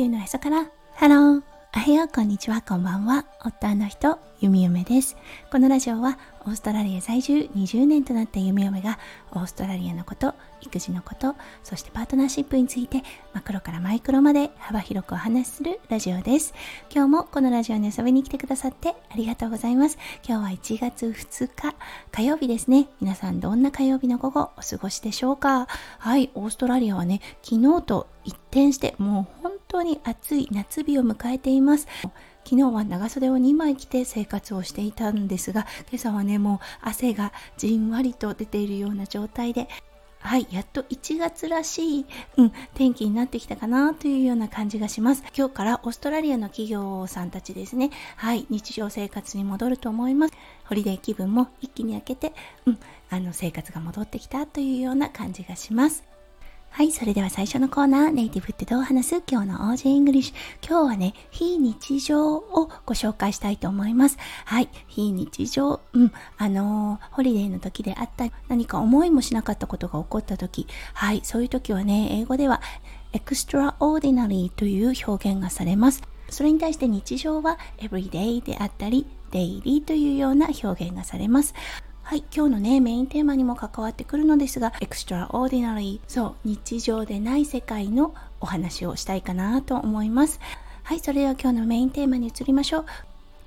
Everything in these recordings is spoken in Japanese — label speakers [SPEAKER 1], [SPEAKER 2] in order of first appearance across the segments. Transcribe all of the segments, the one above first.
[SPEAKER 1] 球のへそから。ハローおはよう。こんにちは。こんばんは。夫の人ゆみゆめです。このラジオはオーストラリア在住20年となったゆみゆめがオーストラリアのこと育児のことそしてパートナーシップについてマクロからマイクロまで幅広くお話しするラジオです。今日もこのラジオに遊びに来てくださってありがとうございます。今日は1月2日火曜日ですね。皆さんどんな火曜日の午後お過ごしでしょうか？はいオーストラリアはね昨日と一転してもう本当に暑い夏日を迎えています昨日は長袖を2枚着て生活をしていたんですが今朝はねもう汗がじんわりと出ているような状態ではい、やっと1月らしい、うん、天気になってきたかなというような感じがします。今日からオーストラリアの企業さんたちですね、はい、日常生活に戻ると思います。ホリデー気分も一気に明けて、うん、あの生活が戻ってきたというような感じがします。はい、それでは最初のコーナー、ネイティブってどう話す？今日の Aussie English。今日はね、非日常をご紹介したいと思います。はい、非日常。うん、あのー、ホリデーの時であったり、何か思いもしなかったことが起こった時、はい、そういう時はね、英語では、extraordinary という表現がされます。それに対して日常は everyday であったり、daily というような表現がされます。はい、今日のね、メインテーマにも関わってくるのですが、 extraordinary、そう、日常でない世界のお話をしたいかなと思います。はい、それでは今日のメインテーマに移りましょう。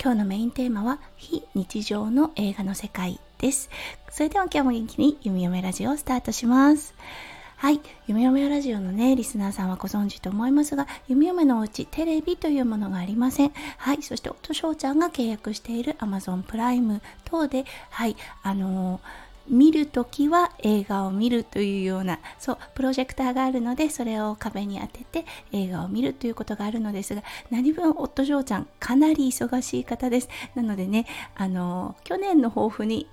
[SPEAKER 1] 今日のメインテーマは、非日常の映画の世界です。それでは今日も元気に弓嫁ラジオをスタートします。はい。弓嫁ラジオのね、リスナーさんはご存知と思いますが、弓嫁のおうちテレビというものがありません。はい。そして、夫翔ちゃんが契約している Amazon プライム等で、はい。あのー見るときは映画を見るというような、そう、プロジェクターがあるので、それを壁に当てて映画を見るということがあるのですが、何分夫翔ちゃん、かなり忙しい方です。なのでね、あの、去年の抱負に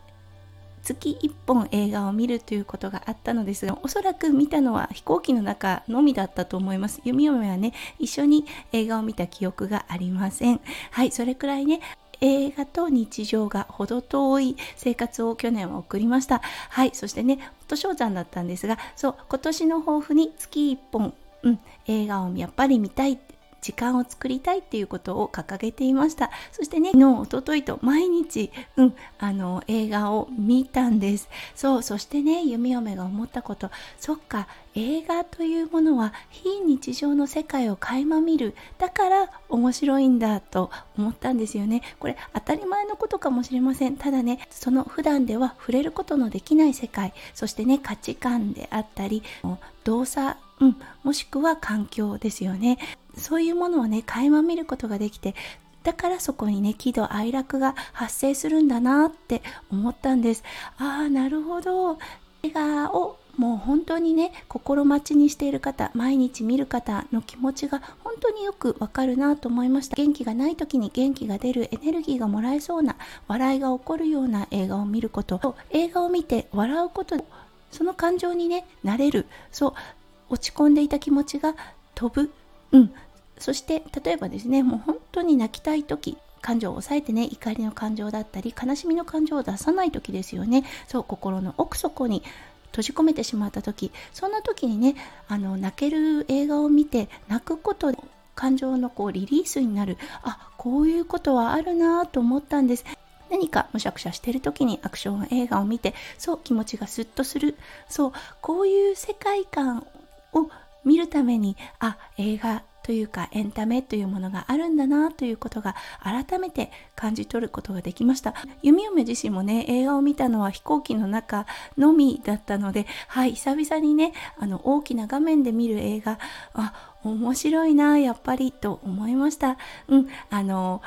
[SPEAKER 1] 月1本映画を見るということがあったのですがおそらく見たのは飛行機の中のみだったと思います。弓嫁はね一緒に映画を見た記憶がありません。はいそれくらいね映画と日常が程遠い生活を去年は送りました。はいそしてね夫翔ちゃんだったんですがそう今年の抱負に月1本うん、映画をやっぱり見たい。時間を作りたいっていうことを掲げていました。そしてね昨日おとといと毎日、うん、あの映画を見たんです。そうそしてね弓嫁が思ったこと。そっか映画というものは非日常の世界を垣間見る。だから面白いんだと思ったんですよね。これ当たり前のことかもしれません。ただねその普段では触れることのできない世界。そしてね価値観であったり動作うん、もしくは環境ですよね。そういうものをね垣間見ることができてだからそこにね喜怒哀楽が発生するんだなって思ったんです。ああなるほど。映画をもう本当にね心待ちにしている方毎日見る方の気持ちが本当によくわかるなと思いました。元気がない時に元気が出るエネルギーがもらえそうな笑いが起こるような映画を見ること。と映画を見て笑うことその感情にねなれる。そう落ち込んでいた気持ちが飛ぶ。うん、そして例えばですねもう本当に泣きたい時感情を抑えてね怒りの感情だったり悲しみの感情を出さない時ですよね。そう心の奥底に閉じ込めてしまった時。そんな時にねあの泣ける映画を見て泣くことで感情のこうリリースになる。あこういうことはあるなと思ったんです。何かむしゃくしゃしてる時にアクション映画を見てそう気持ちがスッとする。そうこういう世界観を見るためにあ映画というかエンタメというものがあるんだなということが改めて感じ取ることができました。弓嫁自身もね映画を見たのは飛行機の中のみだったのではい久々にねあの大きな画面で見る映画あ面白いなやっぱりと思いました。うんあの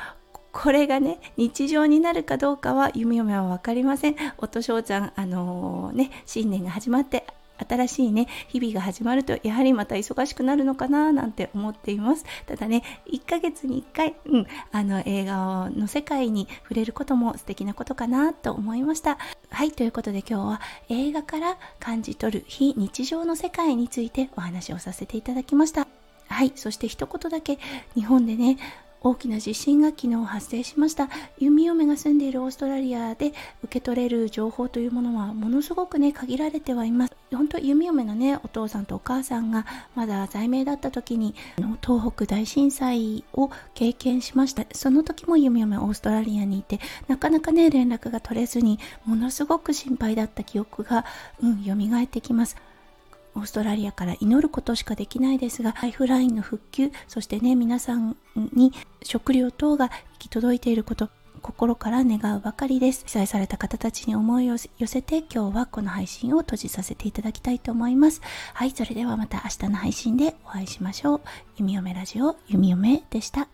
[SPEAKER 1] これがね日常になるかどうかは弓嫁は分かりません。夫翔ちゃんあのー、ね新年が始まって新しいね日々が始まるとやはりまた忙しくなるのかななんて思っています。ただね1ヶ月に1回、うん、あの映画の世界に触れることも素敵なことかなと思いました。はいということで今日は映画から感じ取る非日常の世界についてお話をさせていただきました。はいそして一言だけ日本でね大きな地震が昨日発生しました。弓嫁が住んでいるオーストラリアで受け取れる情報というものはものすごくね限られてはいます。本当弓嫁のねお父さんとお母さんがまだ在名だった時に東北大震災を経験しました。その時も弓嫁オーストラリアにいてなかなかね連絡が取れずにものすごく心配だった記憶がうん蘇ってきます。オーストラリアから祈ることしかできないですが、ライフラインの復旧、そしてね、皆さんに食料等が行き届いていること、心から願うばかりです。被災された方たちに思いを寄せて、今日はこの配信を閉じさせていただきたいと思います。はい、それではまた明日の配信でお会いしましょう。弓嫁ラジオ、弓嫁でした。